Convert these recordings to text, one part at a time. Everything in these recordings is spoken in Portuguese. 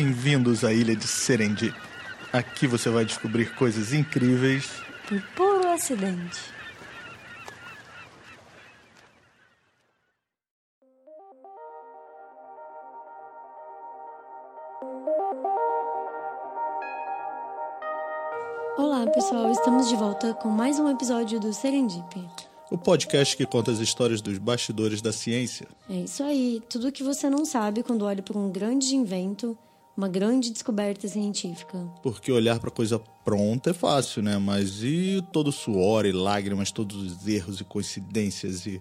Bem-vindos à ilha de Serendip. Aqui você vai descobrir coisas incríveis por puro acidente. Olá, pessoal, estamos de volta com mais um episódio do Serendip. O podcast que conta as histórias dos bastidores da ciência. É isso aí, tudo que você não sabe quando olha para um grande invento uma grande descoberta científica. Porque olhar para coisa pronta é fácil, né? Mas e todo o suor e lágrimas, todos os erros e coincidências e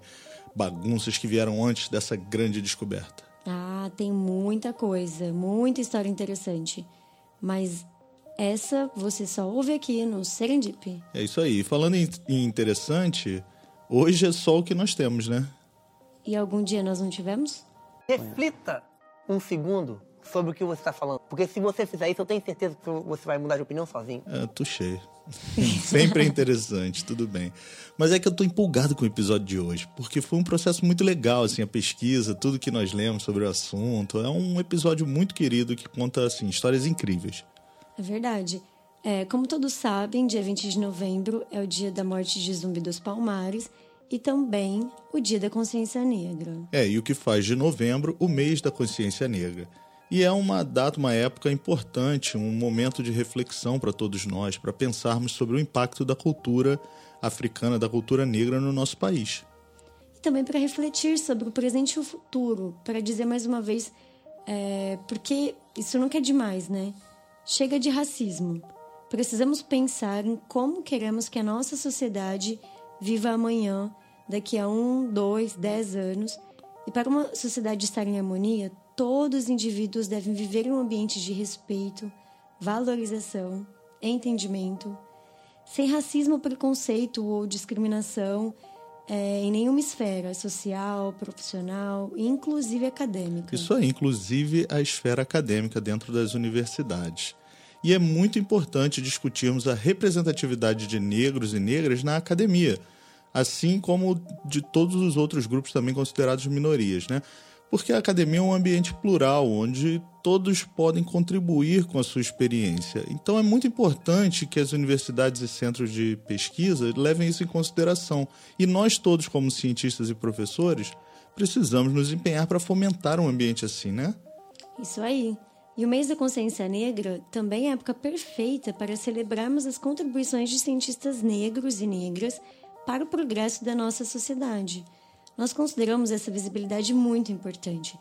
bagunças que vieram antes dessa grande descoberta? Ah, tem muita coisa, muita história interessante. Mas essa você só ouve aqui no Serendip. É isso aí. Falando em interessante, hoje é só o que nós temos, né? E algum dia nós não tivemos? Reflita um segundo sobre o que você está falando. Porque se você fizer isso, eu tenho certeza que você vai mudar de opinião sozinho. É, tuxê. Sempre é interessante, tudo bem. Mas é que eu estou empolgado com o episódio de hoje, porque foi um processo muito legal, assim, a pesquisa, tudo que nós lemos sobre o assunto. É um episódio muito querido que conta, assim, histórias incríveis. É verdade. É, como todos sabem, dia 20 de novembro é o dia da morte de Zumbi dos Palmares e também o dia da consciência negra. É, e o que faz de novembro o mês da consciência negra. E é uma data, uma época importante, um momento de reflexão para todos nós, para pensarmos sobre o impacto da cultura africana, da cultura negra no nosso país. E também para refletir sobre o presente e o futuro, para dizer mais uma vez, é, porque isso não quer demais, né? Chega de racismo. Precisamos pensar em como queremos que a nossa sociedade viva amanhã, daqui a um, dois, dez anos. E para uma sociedade estar em harmonia, todos os indivíduos devem viver em um ambiente de respeito, valorização, entendimento, sem racismo, preconceito ou discriminação é, em nenhuma esfera social, profissional, inclusive acadêmica. Isso aí, inclusive a esfera acadêmica dentro das universidades. E é muito importante discutirmos a representatividade de negros e negras na academia, assim como de todos os outros grupos também considerados minorias, né? Porque a academia é um ambiente plural, onde todos podem contribuir com a sua experiência. Então é muito importante que as universidades e centros de pesquisa levem isso em consideração. E nós todos, como cientistas e professores, precisamos nos empenhar para fomentar um ambiente assim, né? Isso aí. E o mês da consciência negra também é época perfeita para celebrarmos as contribuições de cientistas negros e negras para o progresso da nossa sociedade. Nós consideramos essa visibilidade muito importante.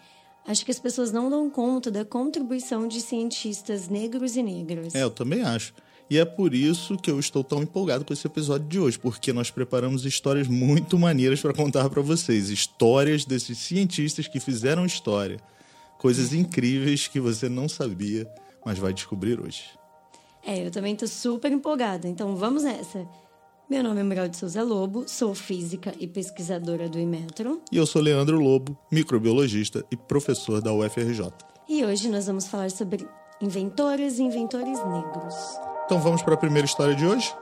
Acho que as pessoas não dão conta da contribuição de cientistas negros e negras. É, eu também acho. E é por isso que eu estou tão empolgado com esse episódio de hoje, porque nós preparamos histórias muito maneiras para contar para vocês. Histórias desses cientistas que fizeram história. Coisas incríveis que você não sabia, mas vai descobrir hoje. É, eu também estou super empolgada, então vamos nessa. Meu nome é Muriel de Souza Lobo, sou física e pesquisadora do Imetro. E eu sou Leandro Lobo, microbiologista e professor da UFRJ. E hoje nós vamos falar sobre inventoras e inventores negros. Então vamos para a primeira história de hoje?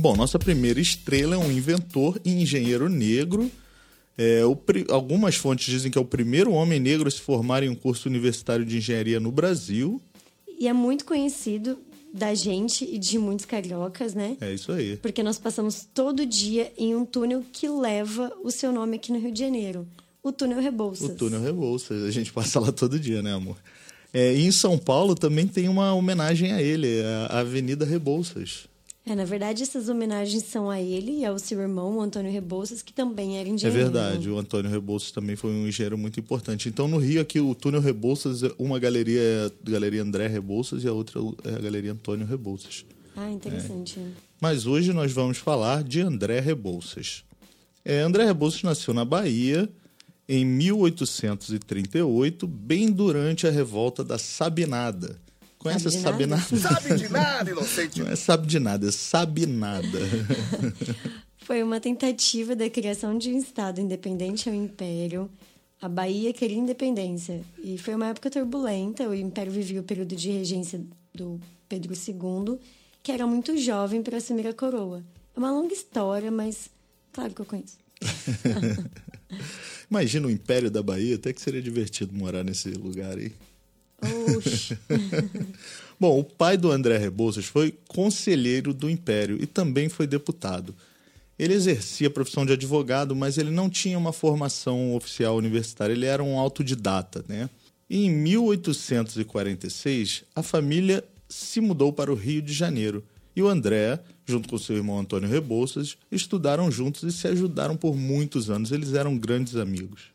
Bom, nossa primeira estrela é um inventor e engenheiro negro. É, o, algumas fontes dizem que é o primeiro homem negro a se formar em um curso universitário de engenharia no Brasil. E é muito conhecido da gente e de muitos cariocas, né? É isso aí. Porque nós passamos todo dia em um túnel que leva o seu nome aqui no Rio de Janeiro. O túnel Rebouças. O túnel Rebouças. A gente passa lá todo dia, né, amor? É, e em São Paulo também tem uma homenagem a ele, a Avenida Rebouças. É, na verdade, essas homenagens são a ele e ao seu irmão, o Antônio Rebouças, que também era engenheiro. É verdade, o Antônio Rebouças também foi um engenheiro muito importante. Então, no Rio, aqui, o túnel Rebouças, uma galeria é a Galeria André Rebouças e a outra é a Galeria Antônio Rebouças. Ah, interessante. É. Mas hoje nós vamos falar de André Rebouças. É, André Rebouças nasceu na Bahia em 1838, bem durante a revolta da Sabinada Conhece sabe a Sabinada? Sabe de nada, inocente. Não é sabe de nada, é sabe nada. Foi uma tentativa da criação de um Estado independente ao Império. A Bahia queria independência. E foi uma época turbulenta. O Império vivia o período de regência do Pedro II, que era muito jovem para assumir a coroa. É uma longa história, mas claro que eu conheço. Imagina o Império da Bahia, até que seria divertido morar nesse lugar aí. Bom, o pai do André Rebouças foi conselheiro do Império e também foi deputado. Ele exercia a profissão de advogado, mas ele não tinha uma formação oficial universitária, ele era um autodidata, né? E em 1846, a família se mudou para o Rio de Janeiro. E o André, junto com seu irmão Antônio Rebouças, estudaram juntos e se ajudaram por muitos anos. Eles eram grandes amigos.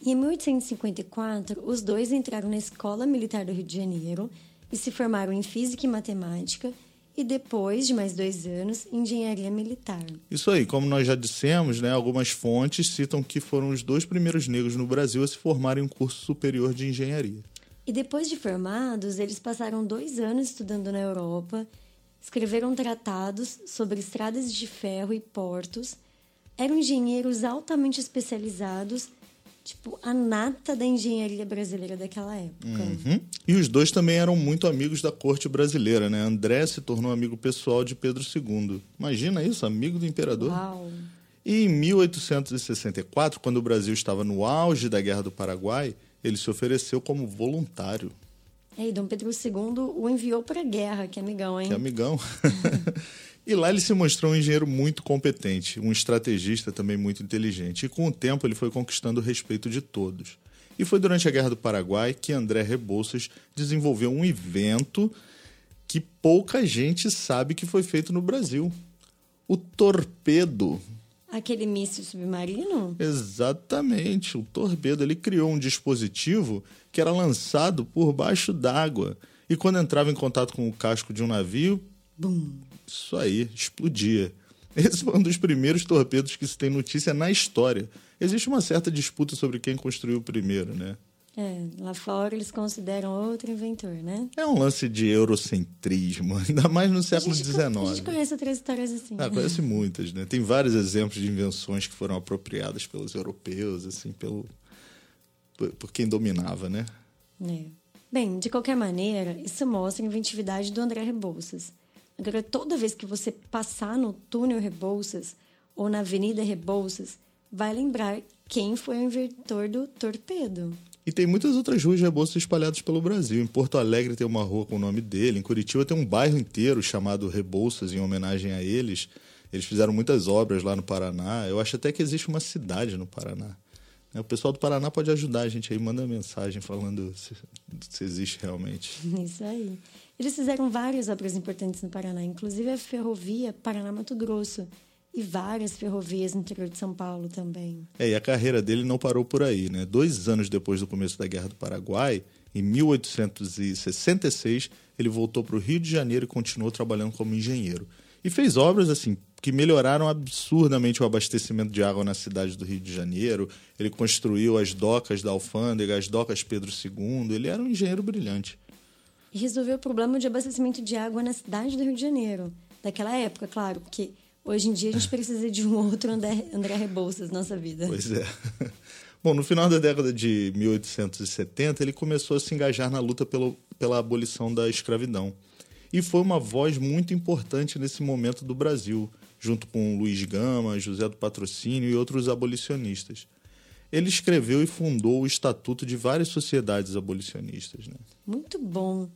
E em 1854, os dois entraram na Escola Militar do Rio de Janeiro e se formaram em Física e Matemática e depois de mais dois anos, Engenharia Militar. Isso aí, como nós já dissemos, né, algumas fontes citam que foram os dois primeiros negros no Brasil a se formarem em um curso superior de engenharia. E depois de formados, eles passaram dois anos estudando na Europa, escreveram tratados sobre estradas de ferro e portos, eram engenheiros altamente especializados tipo, a nata da engenharia brasileira daquela época. Uhum. E os dois também eram muito amigos da corte brasileira, né? André se tornou amigo pessoal de Pedro II. Imagina isso, amigo do imperador. Uau! E em 1864, quando o Brasil estava no auge da Guerra do Paraguai, ele se ofereceu como voluntário. É, e Dom Pedro II o enviou para a guerra, que amigão, hein? Que amigão. E lá ele se mostrou um engenheiro muito competente, um estrategista também muito inteligente. E com o tempo ele foi conquistando o respeito de todos. E foi durante a Guerra do Paraguai que André Rebouças desenvolveu um evento que pouca gente sabe que foi feito no Brasil. O torpedo. Aquele míssil submarino? Exatamente, o torpedo. Ele criou um dispositivo que era lançado por baixo d'água. E quando entrava em contato com o casco de um navio, Bum! Isso aí, explodia. Esse foi um dos primeiros torpedos que se tem notícia na história. Existe uma certa disputa sobre quem construiu o primeiro, né? É, lá fora eles consideram outro inventor, né? É um lance de eurocentrismo, ainda mais no século XIX. A gente conhece outras histórias assim. Ah, conhece muitas, né? Tem vários exemplos de invenções que foram apropriadas pelos europeus, assim, pelo por, por quem dominava, né? É. Bem, de qualquer maneira, isso mostra a inventividade do André Rebouças. Agora, toda vez que você passar no túnel Rebouças ou na Avenida Rebouças, vai lembrar quem foi o inventor do torpedo. E tem muitas outras ruas de Rebouças espalhadas pelo Brasil. Em Porto Alegre tem uma rua com o nome dele. Em Curitiba tem um bairro inteiro chamado Rebouças, em homenagem a eles. Eles fizeram muitas obras lá no Paraná. Eu acho até que existe uma cidade no Paraná. O pessoal do Paraná pode ajudar a gente aí, manda mensagem falando se, se existe realmente. Isso aí. Eles fizeram várias obras importantes no Paraná, inclusive a ferrovia Paraná-Mato Grosso e várias ferrovias no interior de São Paulo também. É, e a carreira dele não parou por aí, né? Dois anos depois do começo da Guerra do Paraguai, em 1866, ele voltou para o Rio de Janeiro e continuou trabalhando como engenheiro. E fez obras assim que melhoraram absurdamente o abastecimento de água na cidade do Rio de Janeiro. Ele construiu as docas da Alfândega, as docas Pedro II. Ele era um engenheiro brilhante e resolveu o problema de abastecimento de água na cidade do Rio de Janeiro. Daquela época, claro, porque hoje em dia a gente precisa de um outro André, André Rebouças na nossa vida. Pois é. Bom, no final da década de 1870, ele começou a se engajar na luta pelo, pela abolição da escravidão. E foi uma voz muito importante nesse momento do Brasil, junto com Luiz Gama, José do Patrocínio e outros abolicionistas. Ele escreveu e fundou o estatuto de várias sociedades abolicionistas. Né? Muito bom.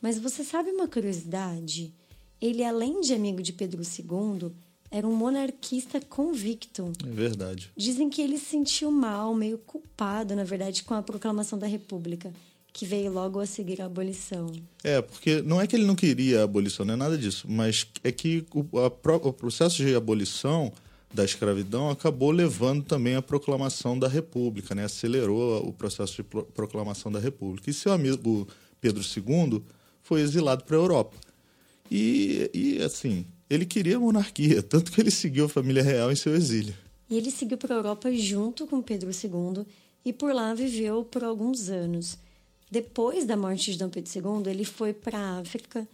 Mas você sabe uma curiosidade? Ele, além de amigo de Pedro II, era um monarquista convicto. É verdade. Dizem que ele se sentiu mal, meio culpado, na verdade, com a proclamação da República, que veio logo a seguir a abolição. É, porque não é que ele não queria a abolição, não é nada disso, mas é que o, a, o processo de abolição da escravidão acabou levando também à proclamação da República, né? acelerou o processo de proclamação da República. E seu amigo Pedro II foi exilado para a Europa. E, e, assim, ele queria a monarquia, tanto que ele seguiu a família real em seu exílio. E ele seguiu para a Europa junto com Pedro II e por lá viveu por alguns anos. Depois da morte de Dom Pedro II, ele foi para a África,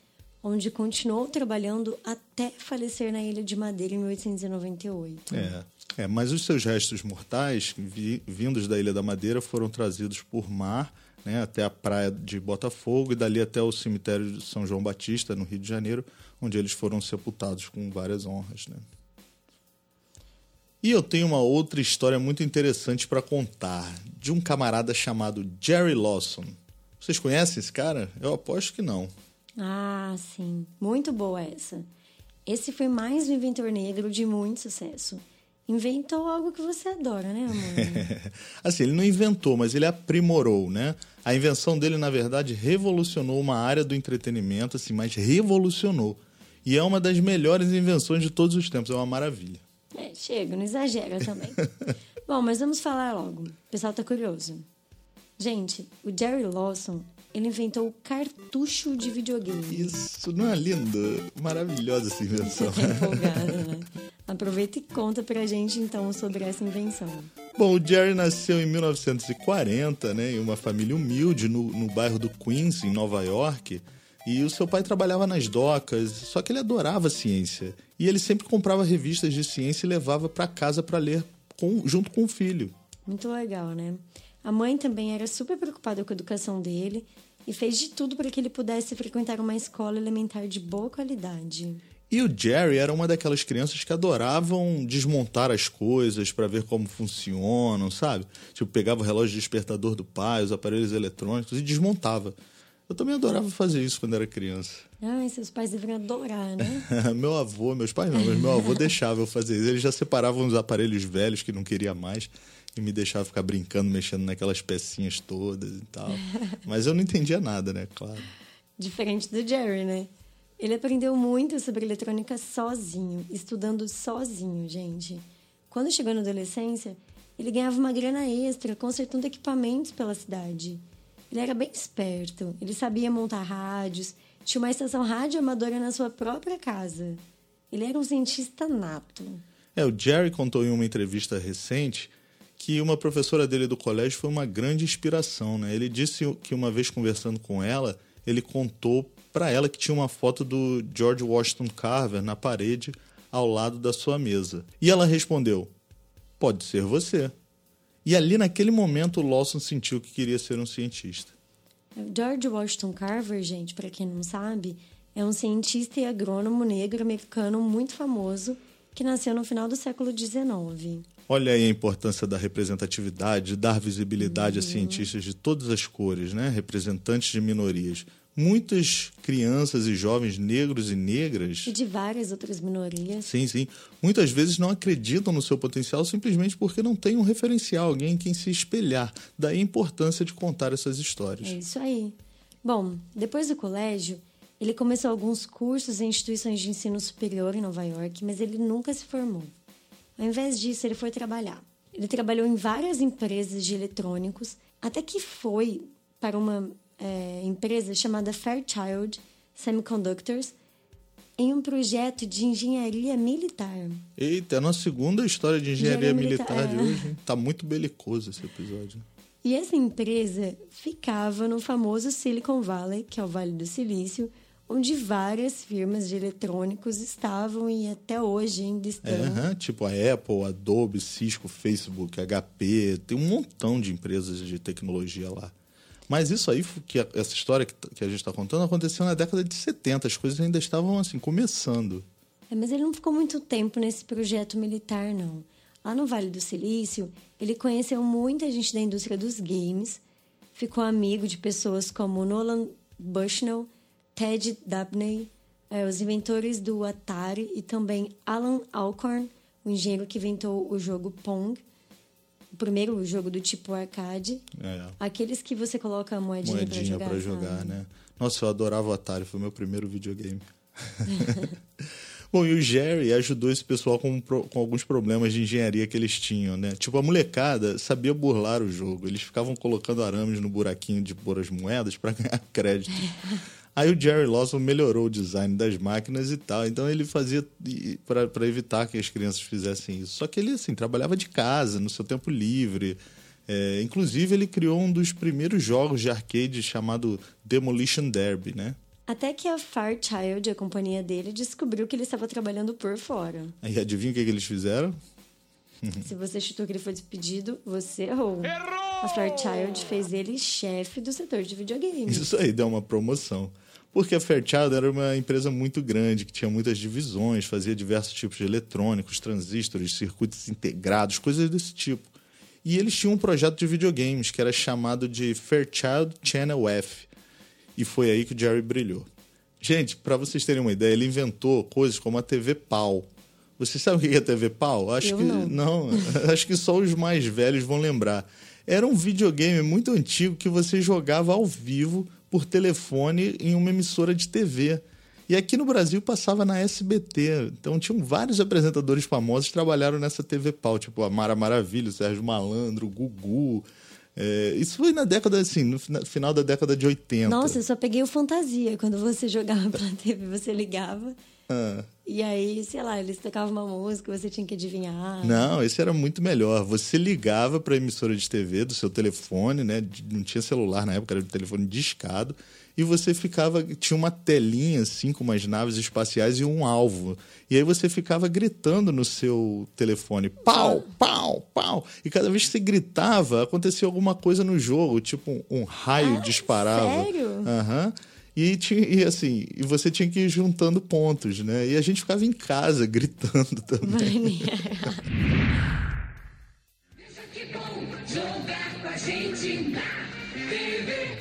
onde continuou trabalhando até falecer na Ilha de Madeira em 1898. É, é mas os seus restos mortais, vi, vindos da Ilha da Madeira, foram trazidos por mar né, até a praia de Botafogo e dali até o cemitério de São João Batista, no Rio de Janeiro, onde eles foram sepultados com várias honras. Né? E eu tenho uma outra história muito interessante para contar, de um camarada chamado Jerry Lawson. Vocês conhecem esse cara? Eu aposto que não. Ah, sim. Muito boa essa. Esse foi mais um inventor negro de muito sucesso. Inventou algo que você adora, né, amor? assim, ele não inventou, mas ele aprimorou, né? A invenção dele, na verdade, revolucionou uma área do entretenimento, assim, mas revolucionou. E é uma das melhores invenções de todos os tempos, é uma maravilha. É, chega, não exagera também. Bom, mas vamos falar logo. O pessoal tá curioso. Gente, o Jerry Lawson, ele inventou o cartucho de videogame. Isso, não é lindo? Maravilhosa essa invenção. Empolgada, né? Aproveita e conta pra gente então sobre essa invenção. Bom, o Jerry nasceu em 1940, né, em uma família humilde no, no bairro do Queens, em Nova York. E o seu pai trabalhava nas docas, só que ele adorava ciência. E ele sempre comprava revistas de ciência e levava para casa para ler com, junto com o filho. Muito legal, né? A mãe também era super preocupada com a educação dele e fez de tudo para que ele pudesse frequentar uma escola elementar de boa qualidade. E o Jerry era uma daquelas crianças que adoravam desmontar as coisas para ver como funcionam, sabe? Tipo, pegava o relógio despertador do pai, os aparelhos eletrônicos e desmontava. Eu também adorava fazer isso quando era criança. Ai, seus pais deveriam adorar, né? meu avô, meus pais não, mas meu avô deixava eu fazer isso. Eles já separavam os aparelhos velhos que não queria mais e me deixava ficar brincando, mexendo naquelas pecinhas todas e tal. Mas eu não entendia nada, né? Claro. Diferente do Jerry, né? Ele aprendeu muito sobre eletrônica sozinho, estudando sozinho, gente. Quando chegou na adolescência, ele ganhava uma grana extra consertando equipamentos pela cidade. Ele era bem esperto, ele sabia montar rádios, tinha uma estação rádio amadora na sua própria casa. Ele era um cientista nato. É, o Jerry contou em uma entrevista recente que uma professora dele do colégio foi uma grande inspiração, né? Ele disse que uma vez conversando com ela, ele contou para ela que tinha uma foto do George Washington Carver na parede ao lado da sua mesa. E ela respondeu: "Pode ser você". E ali naquele momento o Lawson sentiu que queria ser um cientista. George Washington Carver, gente, para quem não sabe, é um cientista e agrônomo negro americano muito famoso que nasceu no final do século XIX. Olha aí a importância da representatividade, dar visibilidade uhum. a cientistas de todas as cores, né? representantes de minorias muitas crianças e jovens negros e negras. E de várias outras minorias. Sim, sim. Muitas vezes não acreditam no seu potencial simplesmente porque não tem um referencial, alguém em quem se espelhar. Daí a importância de contar essas histórias. É isso aí. Bom, depois do colégio, ele começou alguns cursos em instituições de ensino superior em Nova York, mas ele nunca se formou. Ao invés disso, ele foi trabalhar. Ele trabalhou em várias empresas de eletrônicos, até que foi para uma é, empresa chamada Fairchild Semiconductors em um projeto de engenharia militar. Eita, é a nossa segunda história de engenharia, engenharia militar, militar, de é. hoje. Tá muito belicoso esse episódio. E essa empresa ficava no famoso Silicon Valley, que é o Vale do Silício, onde várias firmas de eletrônicos estavam e até hoje ainda estão. É, tipo a Apple, Adobe, Cisco, Facebook, HP, tem um montão de empresas de tecnologia lá. Mas isso aí, que essa história que a gente está contando, aconteceu na década de 70. As coisas ainda estavam assim, começando. É, mas ele não ficou muito tempo nesse projeto militar, não. Lá no Vale do Silício, ele conheceu muita gente da indústria dos games, ficou amigo de pessoas como Nolan Bushnell, Ted Dabney, é, os inventores do Atari e também Alan Alcorn, o engenheiro que inventou o jogo Pong o primeiro jogo do tipo arcade. É. Aqueles que você coloca a moedinha, moedinha para jogar. jogar né? Nossa, eu adorava o Atari, foi meu primeiro videogame. Bom, e o Jerry ajudou esse pessoal com, com, alguns problemas de engenharia que eles tinham, né? Tipo, a molecada sabia burlar o jogo. Eles ficavam colocando arames no buraquinho de pôr as moedas para ganhar crédito. Aí o Jerry Lawson melhorou o design das máquinas e tal. Então ele fazia para evitar que as crianças fizessem isso. Só que ele assim trabalhava de casa, no seu tempo livre. É, inclusive ele criou um dos primeiros jogos de arcade chamado Demolition Derby, né? Até que a Fairchild, a companhia dele, descobriu que ele estava trabalhando por fora. Aí adivinha o que, que eles fizeram? Se você chutou que ele foi despedido, você errou. Errou! a Fairchild fez ele chefe do setor de videogames. Isso aí deu uma promoção. Porque a Fairchild era uma empresa muito grande, que tinha muitas divisões, fazia diversos tipos de eletrônicos, transistores, circuitos integrados, coisas desse tipo. E eles tinham um projeto de videogames que era chamado de Fairchild Channel F. E foi aí que o Jerry brilhou. Gente, para vocês terem uma ideia, ele inventou coisas como a TV PAL. Você sabe o que é a TV PAL? Acho Eu que não. acho que só os mais velhos vão lembrar. Era um videogame muito antigo que você jogava ao vivo por telefone em uma emissora de TV. E aqui no Brasil passava na SBT. Então tinham vários apresentadores famosos que trabalharam nessa TV pau, tipo a Mara Maravilha, o Sérgio Malandro, o Gugu. É, isso foi na década, assim, no fina- final da década de 80. Nossa, eu só peguei o fantasia. Quando você jogava pela TV, você ligava. Ah. E aí, sei lá, eles tocavam uma música, você tinha que adivinhar. Não, esse era muito melhor. Você ligava para a emissora de TV do seu telefone, né? Não tinha celular na época, era de telefone discado. E você ficava. Tinha uma telinha, assim, com umas naves espaciais e um alvo. E aí você ficava gritando no seu telefone: pau, pau, pau. E cada vez que você gritava, acontecia alguma coisa no jogo, tipo um, um raio Ah, disparava. sério? Aham. E, tinha, e assim, e você tinha que ir juntando pontos, né? E a gente ficava em casa gritando também. Que bom jogar com a gente na TV.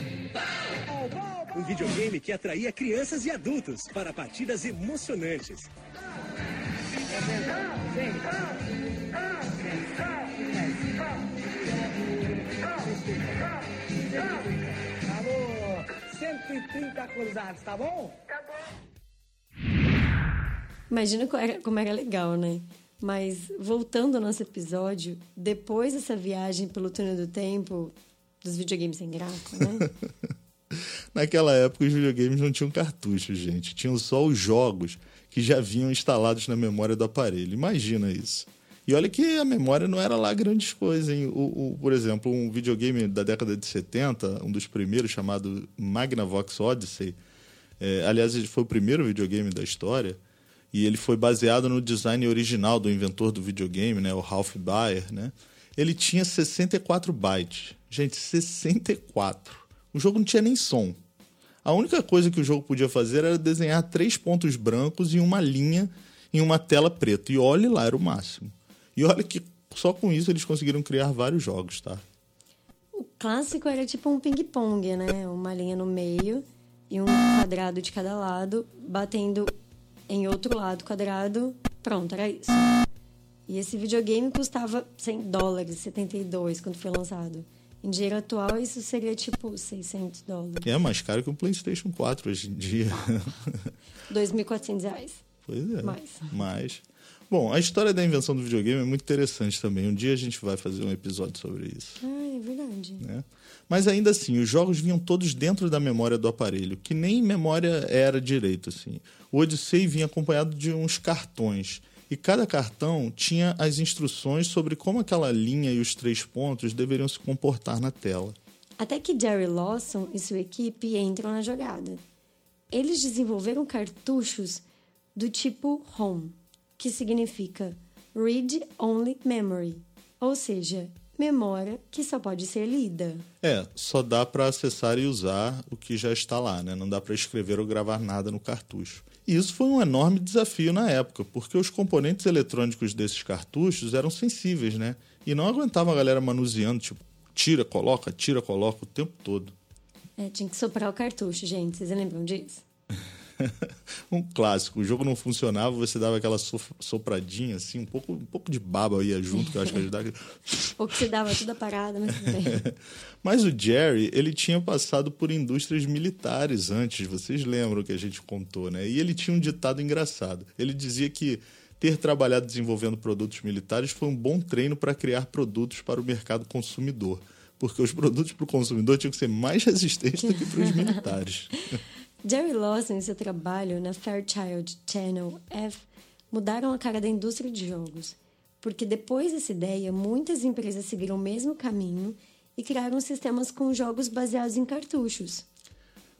Um videogame que atraía crianças e adultos para partidas emocionantes. Alô, 130 cruzados, tá bom? Imagina como era, como era legal, né? Mas voltando ao nosso episódio, depois dessa viagem pelo túnel do tempo, dos videogames sem graça, né? Naquela época, os videogames não tinham cartuchos, gente. Tinham só os jogos que já vinham instalados na memória do aparelho. Imagina isso. E olha que a memória não era lá grandes coisas, hein? O, o- por exemplo, um videogame da década de 70, um dos primeiros, chamado Magnavox Odyssey. é, aliás, foi o primeiro videogame da história. E ele foi baseado no design original do inventor do videogame, né? O Ralph Baer, né? Ele tinha 64 bytes. Gente, 64. O jogo não tinha nem som. A única coisa que o jogo podia fazer era desenhar três pontos brancos e uma linha em uma tela preta. E olhe lá, era o máximo. E olha que só com isso eles conseguiram criar vários jogos, tá? O clássico era tipo um ping-pong, né? Uma linha no meio e um quadrado de cada lado, batendo em outro lado quadrado. Pronto, era isso. E esse videogame custava 100 dólares, 72, quando foi lançado. Em dinheiro atual, isso seria tipo 600 dólares. É mais caro que um PlayStation 4 hoje em dia. 2.400 reais. Pois é. Mais. Mas. Bom, a história da invenção do videogame é muito interessante também. Um dia a gente vai fazer um episódio sobre isso. Ah, é verdade. né? Mas ainda assim, os jogos vinham todos dentro da memória do aparelho, que nem memória era direito. Assim. O Odyssey vinha acompanhado de uns cartões. E cada cartão tinha as instruções sobre como aquela linha e os três pontos deveriam se comportar na tela. Até que Jerry Lawson e sua equipe entram na jogada. Eles desenvolveram cartuchos do tipo ROM, que significa Read Only Memory, ou seja, memória que só pode ser lida. É, só dá para acessar e usar o que já está lá, né? Não dá para escrever ou gravar nada no cartucho. E isso foi um enorme desafio na época, porque os componentes eletrônicos desses cartuchos eram sensíveis, né? E não aguentavam a galera manuseando, tipo, tira, coloca, tira, coloca o tempo todo. É, tinha que soprar o cartucho, gente. Vocês lembram disso? um clássico. O jogo não funcionava, você dava aquela so- sopradinha, assim, um pouco, um pouco de baba ia junto, que eu acho que ajudava. Ou que se dava tudo a parada, mas tudo bem. Mas o Jerry, ele tinha passado por indústrias militares antes, vocês lembram que a gente contou, né? E ele tinha um ditado engraçado. Ele dizia que ter trabalhado desenvolvendo produtos militares foi um bom treino para criar produtos para o mercado consumidor. Porque os produtos para o consumidor tinham que ser mais resistentes do que para os militares. Jerry Lawson e seu trabalho na Fairchild Channel F mudaram a cara da indústria de jogos, porque depois dessa ideia, muitas empresas seguiram o mesmo caminho e criaram sistemas com jogos baseados em cartuchos.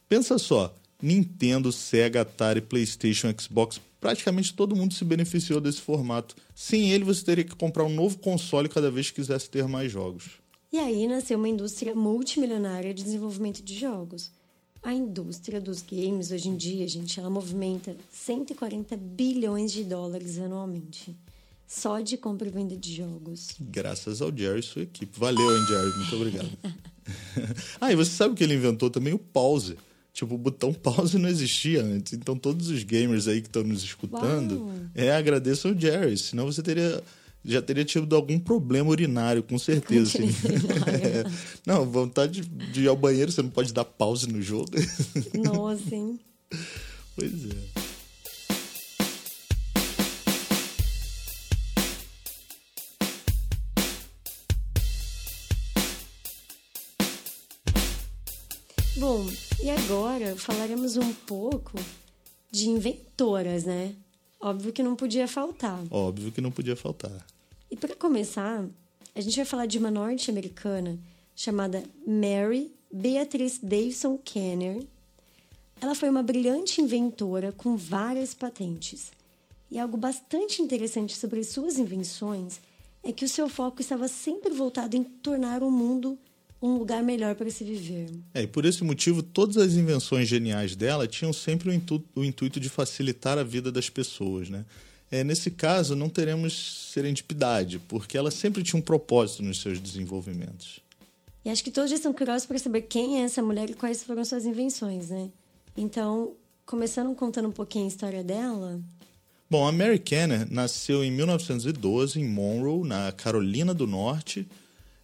Pensa só, Nintendo, Sega, Atari, PlayStation, Xbox, praticamente todo mundo se beneficiou desse formato. Sem ele, você teria que comprar um novo console cada vez que quisesse ter mais jogos. E aí nasceu uma indústria multimilionária de desenvolvimento de jogos. A indústria dos games hoje em dia, gente, ela movimenta 140 bilhões de dólares anualmente. Só de compra e venda de jogos. Graças ao Jerry e sua equipe. Valeu, hein, Jerry? Muito obrigado. ah, e você sabe que ele inventou também o pause. Tipo, o botão pause não existia antes. Então, todos os gamers aí que estão nos escutando, Uau. é, agradeçam ao Jerry. Senão você teria já teria tido algum problema urinário, com certeza. assim. É. Não, vontade de, de ir ao banheiro, você não pode dar pause no jogo. Nossa, hein? pois é. Bom, e agora falaremos um pouco de inventoras, né? Óbvio que não podia faltar. Óbvio que não podia faltar. E para começar, a gente vai falar de uma norte-americana chamada Mary Beatrice Davison Kenner. Ela foi uma brilhante inventora com várias patentes. E algo bastante interessante sobre suas invenções é que o seu foco estava sempre voltado em tornar o mundo um lugar melhor para se viver. É, e por esse motivo, todas as invenções geniais dela tinham sempre o o intuito de facilitar a vida das pessoas, né? É, nesse caso, não teremos serendipidade, porque ela sempre tinha um propósito nos seus desenvolvimentos. E acho que todos já estão curiosos para saber quem é essa mulher e quais foram suas invenções, né? Então, começando contando um pouquinho a história dela. Bom, a Mary Kenner nasceu em 1912 em Monroe, na Carolina do Norte.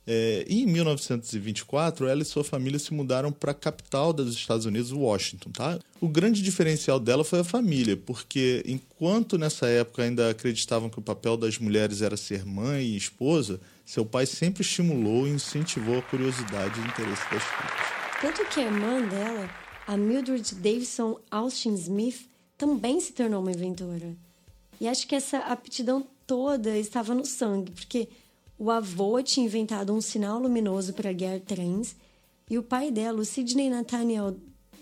É, em 1924, ela e sua família se mudaram para a capital dos Estados Unidos, Washington. Tá? O grande diferencial dela foi a família, porque enquanto nessa época ainda acreditavam que o papel das mulheres era ser mãe e esposa, seu pai sempre estimulou e incentivou a curiosidade e o interesse das filhas. Tanto que a irmã dela, a Mildred Davison Austin Smith, também se tornou uma inventora. E acho que essa aptidão toda estava no sangue, porque o avô tinha inventado um sinal luminoso para guiar trens e o pai dela, o Sidney Nathaniel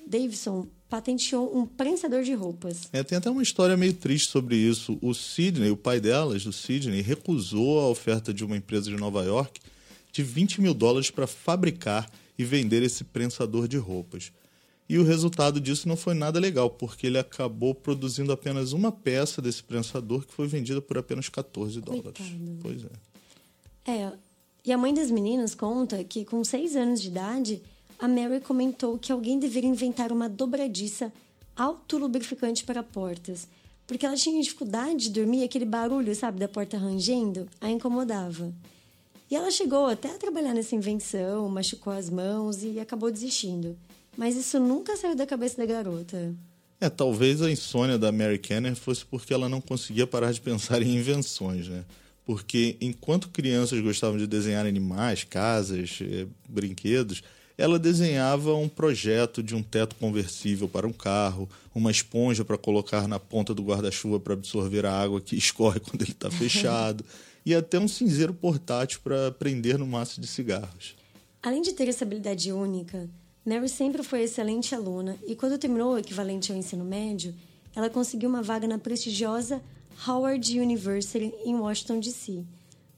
Davison, patenteou um prensador de roupas. É, tem até uma história meio triste sobre isso. O Sidney, o pai delas, o Sidney, recusou a oferta de uma empresa de Nova York de 20 mil dólares para fabricar e vender esse prensador de roupas. E o resultado disso não foi nada legal, porque ele acabou produzindo apenas uma peça desse prensador que foi vendida por apenas 14 dólares. Coitado. Pois é. É, e a mãe das meninas conta que com seis anos de idade, a Mary comentou que alguém deveria inventar uma dobradiça autolubrificante para portas, porque ela tinha dificuldade de dormir, aquele barulho, sabe, da porta rangendo, a incomodava. E ela chegou até a trabalhar nessa invenção, machucou as mãos e acabou desistindo. Mas isso nunca saiu da cabeça da garota. É, talvez a insônia da Mary Kenner fosse porque ela não conseguia parar de pensar em invenções, né? Porque enquanto crianças gostavam de desenhar animais, casas, eh, brinquedos, ela desenhava um projeto de um teto conversível para um carro, uma esponja para colocar na ponta do guarda-chuva para absorver a água que escorre quando ele está fechado, e até um cinzeiro portátil para prender no maço de cigarros. Além de ter essa habilidade única, Mary sempre foi excelente aluna e quando terminou o equivalente ao ensino médio, ela conseguiu uma vaga na prestigiosa Howard University em Washington, D.C.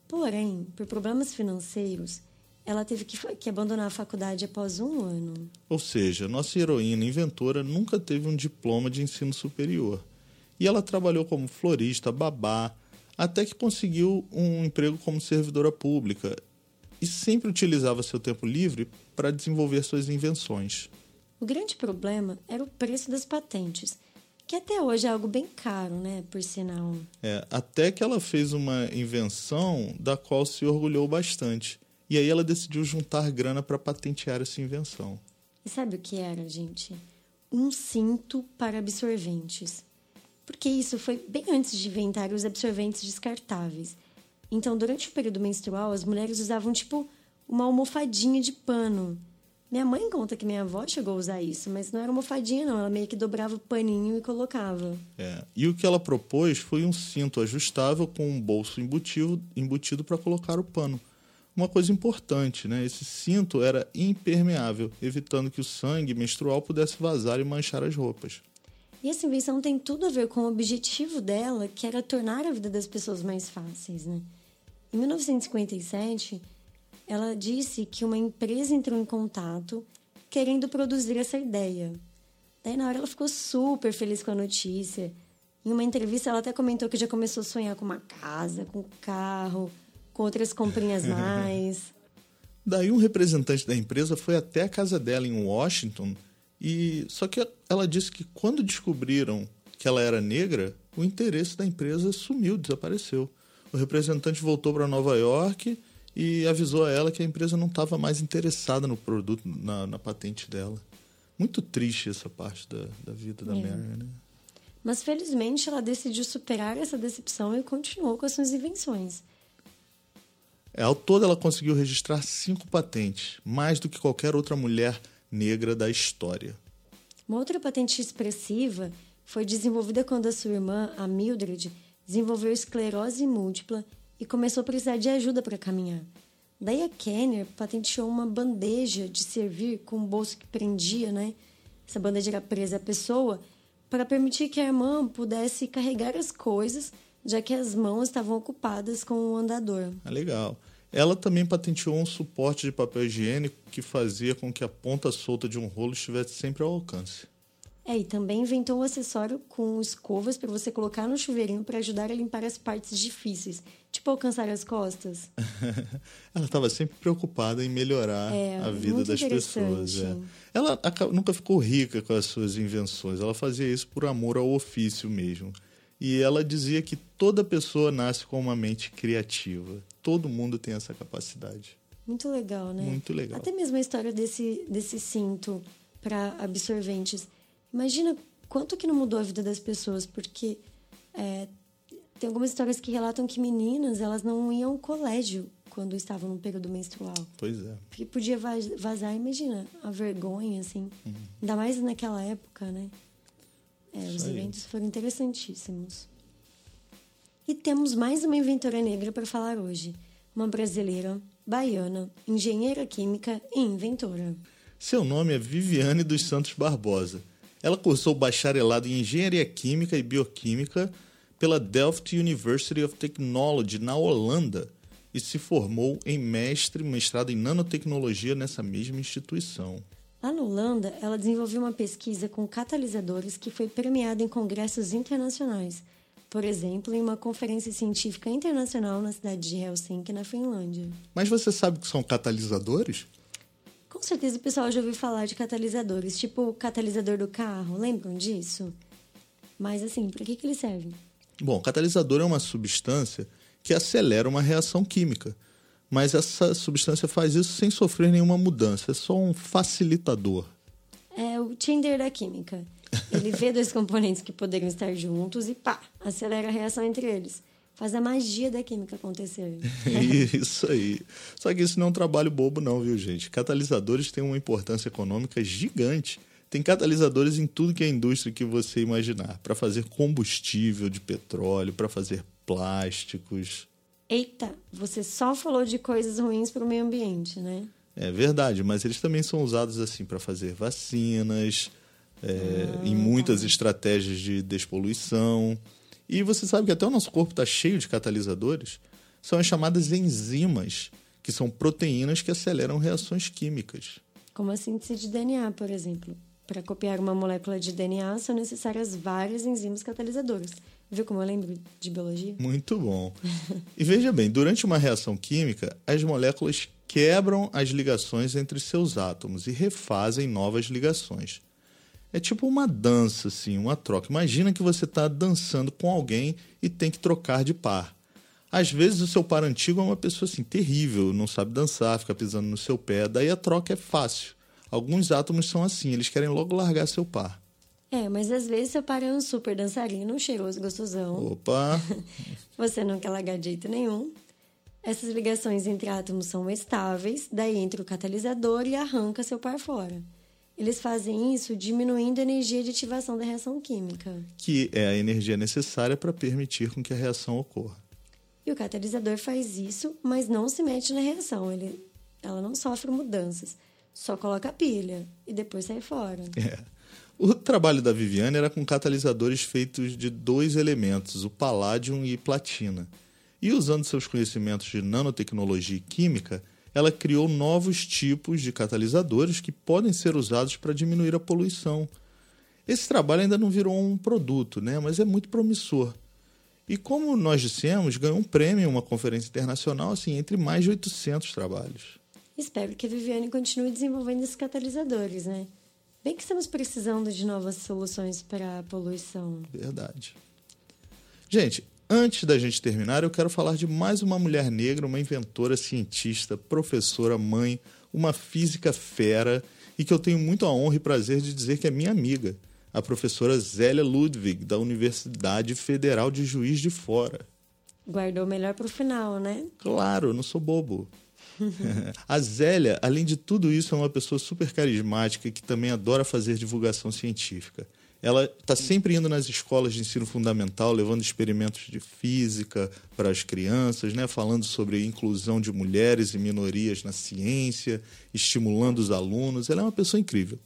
Porém, por problemas financeiros, ela teve que, que abandonar a faculdade após um ano. Ou seja, nossa heroína inventora nunca teve um diploma de ensino superior. E ela trabalhou como florista, babá, até que conseguiu um emprego como servidora pública e sempre utilizava seu tempo livre para desenvolver suas invenções. O grande problema era o preço das patentes, que até hoje é algo bem caro, né, por sinal. É, até que ela fez uma invenção da qual se orgulhou bastante. E aí ela decidiu juntar grana para patentear essa invenção. E sabe o que era, gente? Um cinto para absorventes. Porque isso foi bem antes de inventar os absorventes descartáveis. Então, durante o período menstrual, as mulheres usavam tipo uma almofadinha de pano. Minha mãe conta que minha avó chegou a usar isso, mas não era almofadinha, não. Ela meio que dobrava o paninho e colocava. É, E o que ela propôs foi um cinto ajustável com um bolso embutido, embutido para colocar o pano. Uma coisa importante, né? Esse cinto era impermeável, evitando que o sangue menstrual pudesse vazar e manchar as roupas. E essa invenção tem tudo a ver com o objetivo dela, que era tornar a vida das pessoas mais fáceis, né? Em 1957, ela disse que uma empresa entrou em contato querendo produzir essa ideia. Daí, na hora, ela ficou super feliz com a notícia. Em uma entrevista, ela até comentou que já começou a sonhar com uma casa, com um carro, com outras comprinhas mais. Daí um representante da empresa foi até a casa dela em Washington e só que ela disse que quando descobriram que ela era negra, o interesse da empresa sumiu, desapareceu. O representante voltou para Nova York e avisou a ela que a empresa não estava mais interessada no produto, na, na, patente dela. Muito triste essa parte da, da vida da É. Mary, né? Mas felizmente ela decidiu superar essa decepção e continuou com as suas invenções. É, Ao todo, ela conseguiu registrar cinco patentes, mais do que qualquer outra mulher negra da história. Uma outra patente expressiva foi desenvolvida quando a sua irmã, a Mildred, desenvolveu esclerose múltipla e começou a precisar de ajuda para caminhar. Daí a Kenner patenteou uma bandeja de servir com um bolso que prendia, né? Essa bandeja era presa à pessoa para permitir que a irmã pudesse carregar as coisas, já que as mãos estavam ocupadas com o andador. Ah, legal. Ela também patenteou um suporte de papel higiênico que fazia com que a ponta solta de um rolo estivesse sempre ao alcance. É, e também inventou um acessório com escovas para você colocar no chuveirinho para ajudar a limpar as partes difíceis, tipo alcançar as costas. Ela estava sempre preocupada em melhorar É, a vida das pessoas. é. Ela nunca ficou rica com as suas invenções, ela fazia isso por amor ao ofício mesmo. E ela dizia que toda pessoa nasce com uma mente criativa. Todo mundo tem essa capacidade. Muito legal, né? Muito legal. Até mesmo a história desse, desse cinto para absorventes. Imagina quanto que não mudou a vida das pessoas, porque é, tem algumas histórias que relatam que meninas elas não iam ao colégio quando estavam no período menstrual. Pois é. Porque podia vaz- vazar, imagina, a vergonha, assim. Ainda mais naquela época, né? É, os Uhum. Eventos foram interessantíssimos. E temos mais uma inventora negra para falar hoje. Uma brasileira, baiana, engenheira química e inventora. Seu nome é Viviane dos Santos Barbosa. Ela cursou bacharelado em Engenharia Química e Bioquímica pela Delft University of Technology, na Holanda, e se formou em mestre mestrado em nanotecnologia nessa mesma instituição. Lá na Holanda, ela desenvolveu uma pesquisa com catalisadores que foi premiada em congressos internacionais. Por exemplo, em uma conferência científica internacional na cidade de Helsinki, na Finlândia. Mas você sabe o que são catalisadores? Com certeza o pessoal já ouviu falar de catalisadores, tipo o catalisador do carro, lembram disso? Mas assim, para que, que eles servem? Bom, catalisador é uma substância que acelera uma reação química. Mas essa substância faz isso sem sofrer nenhuma mudança, é só um facilitador. É o Tinder da química. Ele vê dois componentes que poderiam estar juntos e pá, acelera a reação entre eles. Faz a magia da química acontecer. Isso aí. Só que isso não é um trabalho bobo, não, viu, gente? Catalisadores têm uma importância econômica gigante. Tem catalisadores em tudo que é indústria que você imaginar para fazer combustível de petróleo, para fazer plásticos. Eita, você só falou de coisas ruins para o meio ambiente, né? É verdade, mas eles também são usados assim para fazer vacinas, é, em muitas estratégias de despoluição. E você sabe que até o nosso corpo está cheio de catalisadores. São as chamadas enzimas, que são proteínas que aceleram reações químicas. Como a síntese de DNA, por exemplo. Para copiar uma molécula de DNA são necessárias várias enzimas catalisadoras. Viu como eu lembro de biologia? Muito bom. E veja bem, durante uma reação química, as moléculas quebram as ligações entre seus átomos e refazem novas ligações. É tipo uma dança, assim, uma troca. Imagina que você está dançando com alguém e tem que trocar de par. Às vezes o seu par antigo é uma pessoa assim terrível, não sabe dançar, fica pisando no seu pé, daí a troca é fácil. Alguns átomos são assim, eles querem logo largar seu par. É, mas às vezes seu par é um super dançarino, cheiroso, gostosão. Opa, Você não quer largar de jeito nenhum. Essas ligações entre átomos são estáveis, daí entra o catalisador e arranca seu par fora. Eles fazem isso diminuindo a energia de ativação da reação química. que é a energia necessária para permitir com que a reação ocorra. E o catalisador faz isso, mas não se mete na reação. Ele, ela não sofre mudanças. Só coloca a pilha e depois sai fora. É. O trabalho da Viviane era com catalisadores feitos de dois elementos, o paládio e platina. E usando seus conhecimentos de nanotecnologia e química, ela criou novos tipos de catalisadores que podem ser usados para diminuir a poluição. Esse trabalho ainda não virou um produto, né? mas é muito promissor. E como nós dissemos, ganhou um prêmio em uma conferência internacional, assim, entre mais de 800 trabalhos. Espero que a Viviane continue desenvolvendo esses catalisadores, né? Bem que estamos precisando de novas soluções para a poluição. Verdade. Gente, antes da gente terminar, eu quero falar de mais uma mulher negra, uma inventora, cientista, professora, mãe, uma física fera e que eu tenho muito a honra e prazer de dizer que é minha amiga a professora Zélia Ludwig, da Universidade Federal de Juiz de Fora. Guardou melhor para o final, né? Claro, não sou bobo. a Zélia, além de tudo isso, é uma pessoa super carismática que também adora fazer divulgação científica. Ela está sempre indo nas escolas de ensino fundamental, levando experimentos de física para as crianças, né? falando sobre inclusão de mulheres e minorias na ciência, estimulando os alunos. Ela é uma pessoa incrível.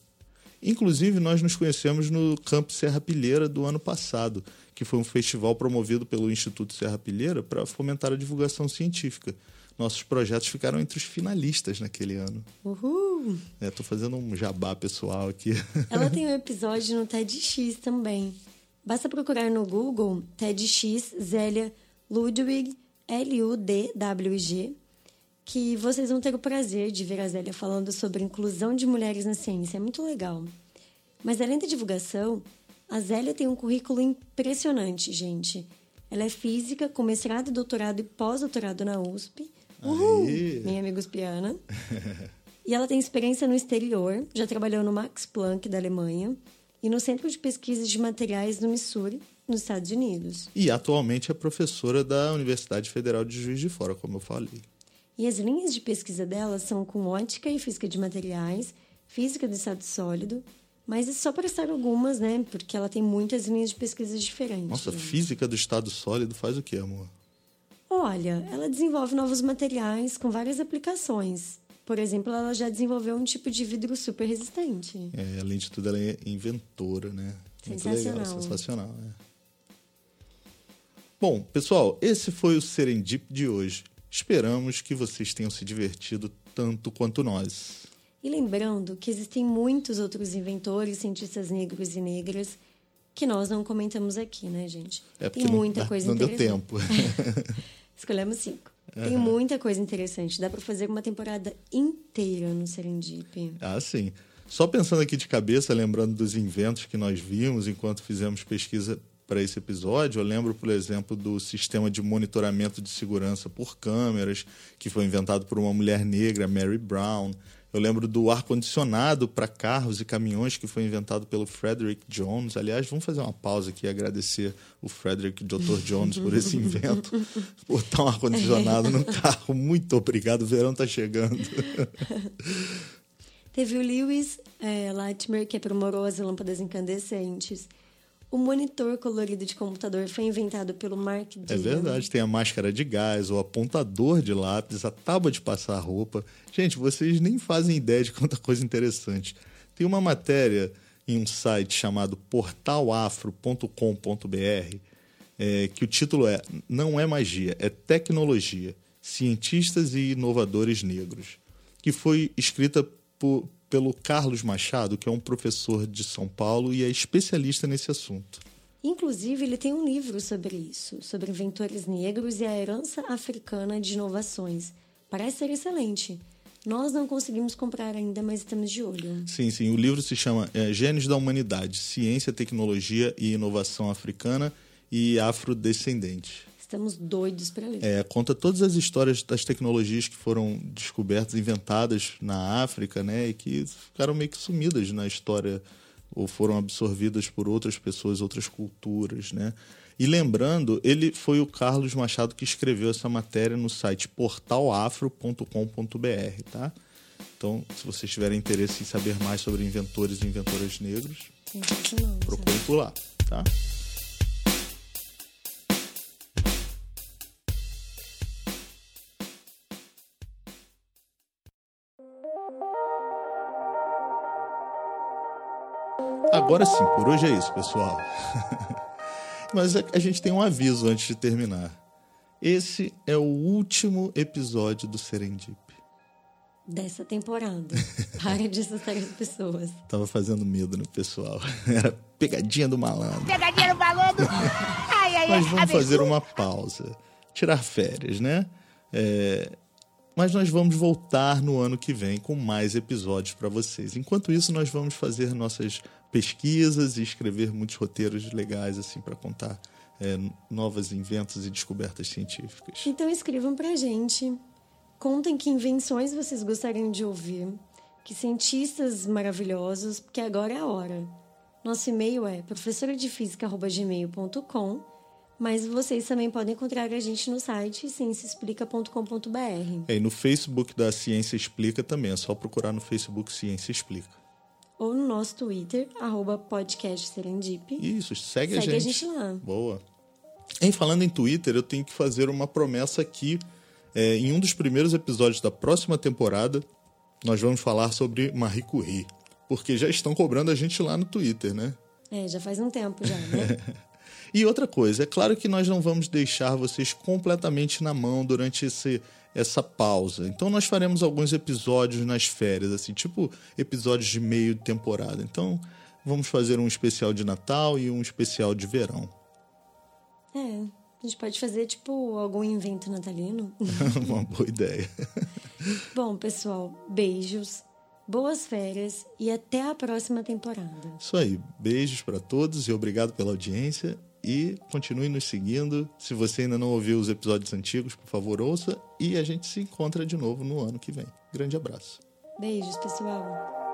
Inclusive, nós nos conhecemos no Campo Serra Pilheira do ano passado, que foi um festival promovido pelo Instituto Serra Pilheira para fomentar a divulgação científica. Nossos projetos ficaram entre os finalistas naquele ano. Uhul! Estou é, fazendo um jabá pessoal aqui. Ela tem um episódio no TEDx também. Basta procurar no Google TEDx Zélia Ludwig, L-U-D-W-G, que vocês vão ter o prazer de ver a Zélia falando sobre inclusão de mulheres na ciência. É muito legal. Mas além da divulgação, a Zélia tem um currículo impressionante, gente. Ela é física, com mestrado, doutorado e pós-doutorado na USP. Uhul! Minha amiga uspiana. e ela tem experiência no exterior, já trabalhou no Max Planck da Alemanha e no Centro de Pesquisa de Materiais no Missouri, nos Estados Unidos. E atualmente é professora da Universidade Federal de Juiz de Fora, como eu falei. E as linhas de pesquisa dela são com ótica e física de materiais, física do estado sólido, mas é só para citar algumas, né? Porque ela tem muitas linhas de pesquisa diferentes. Nossa, física do estado sólido faz o que, amor? Olha, ela desenvolve novos materiais com várias aplicações. Por exemplo, ela já desenvolveu um tipo de vidro super resistente. É, além de tudo, ela é inventora, né? Sensacional. Legal, sensacional, né? Bom, pessoal, esse foi o Serendip de hoje. Esperamos que vocês tenham se divertido tanto quanto nós. E lembrando que existem muitos outros inventores, cientistas negros e negras que nós não comentamos aqui, né, gente? É Tem muita não, coisa não deu tempo. Escolhemos cinco. Tem muita coisa interessante. Dá para fazer uma temporada inteira no Serendip. Ah, sim. Só pensando aqui de cabeça, lembrando dos inventos que nós vimos enquanto fizemos pesquisa para esse episódio, eu lembro, por exemplo, do sistema de monitoramento de segurança por câmeras, que foi inventado por uma mulher negra, Mary Brown. Eu lembro do ar-condicionado para carros e caminhões, que foi inventado pelo Frederick Jones. Aliás, vamos fazer uma pausa aqui e agradecer o Frederick Dr. Jones por esse invento. Botar um ar-condicionado no carro. Muito obrigado, o verão está chegando. Teve o Lewis é, Latimer, que aprimorou as lâmpadas incandescentes. O monitor colorido de computador foi inventado pelo Mark Dillon. É verdade, tem a máscara de gás, o apontador de lápis, a tábua de passar roupa. Gente, vocês nem fazem ideia de quanta coisa interessante. Tem uma matéria em um site chamado portalafro.com.br é, que o título é Não é magia, é tecnologia. Cientistas e inovadores negros. Que foi escrita por, pelo Carlos Machado, que é um professor de São Paulo e é especialista nesse assunto. Inclusive, ele tem um livro sobre isso, sobre inventores negros e a herança africana de inovações. Parece ser excelente. Nós não conseguimos comprar ainda, mas estamos de olho. Sim, sim. O livro se chama é, Gênios da Humanidade: Ciência, Tecnologia e Inovação Africana e Afrodescendente. Estamos doidos para ler. É, conta todas as histórias das tecnologias que foram descobertas, inventadas na África, né, e que ficaram meio que sumidas na história ou foram absorvidas por outras pessoas, outras culturas, né? E lembrando, ele foi o Carlos Machado que escreveu essa matéria no site portalafro.com.br, tá? Então, se vocês tiverem interesse em saber mais sobre inventores e inventoras negros, procure por lá, tá? Agora sim, por hoje é isso, pessoal. Mas a gente tem um aviso antes de terminar. Esse é o último episódio do Serendip. dessa temporada. Para de assustar as pessoas. Tava fazendo medo no pessoal. Era pegadinha do malandro. Pegadinha do... Ai, ai, ai. Mas vamos fazer uma pausa. Tirar férias, né? É, Mas nós vamos voltar no ano que vem com mais episódios para vocês. Enquanto isso, nós vamos fazer nossas pesquisas e escrever muitos roteiros legais assim para contar é, novos inventos e descobertas científicas. Então escrevam pra gente. Contem que invenções vocês gostariam de ouvir. Que cientistas maravilhosos, porque agora é a hora. Nosso e-mail é professoradefísica.gmail.com mas vocês também podem encontrar a gente no site cienciaexplica.com.br É, E no Facebook da Ciência Explica também, é só procurar no Facebook Ciência Explica. ou no nosso Twitter, arroba podcast Serendip. Isso, segue, Segue a a gente. gente lá. Boa. Em falando em Twitter, eu tenho que fazer uma promessa aqui. É, em um dos primeiros episódios da próxima temporada, nós vamos falar sobre Marie Curie. Porque já estão cobrando a gente lá no Twitter, né? É, já faz um tempo já, né? E outra coisa, é claro que nós não vamos deixar vocês completamente na mão durante esse, essa pausa. Então nós faremos alguns episódios nas férias, assim, tipo episódios de meio de temporada. Então vamos fazer um especial de Natal e um especial de verão. é, a gente pode fazer, tipo, algum invento natalino. Uma boa ideia. Bom, pessoal, beijos, boas férias e até a próxima temporada. Isso aí. Beijos para todos e obrigado pela audiência. E continue nos seguindo. Se você ainda não ouviu os episódios antigos, por favor, ouça. E a gente se encontra de novo no ano que vem. Grande abraço. Beijos, pessoal.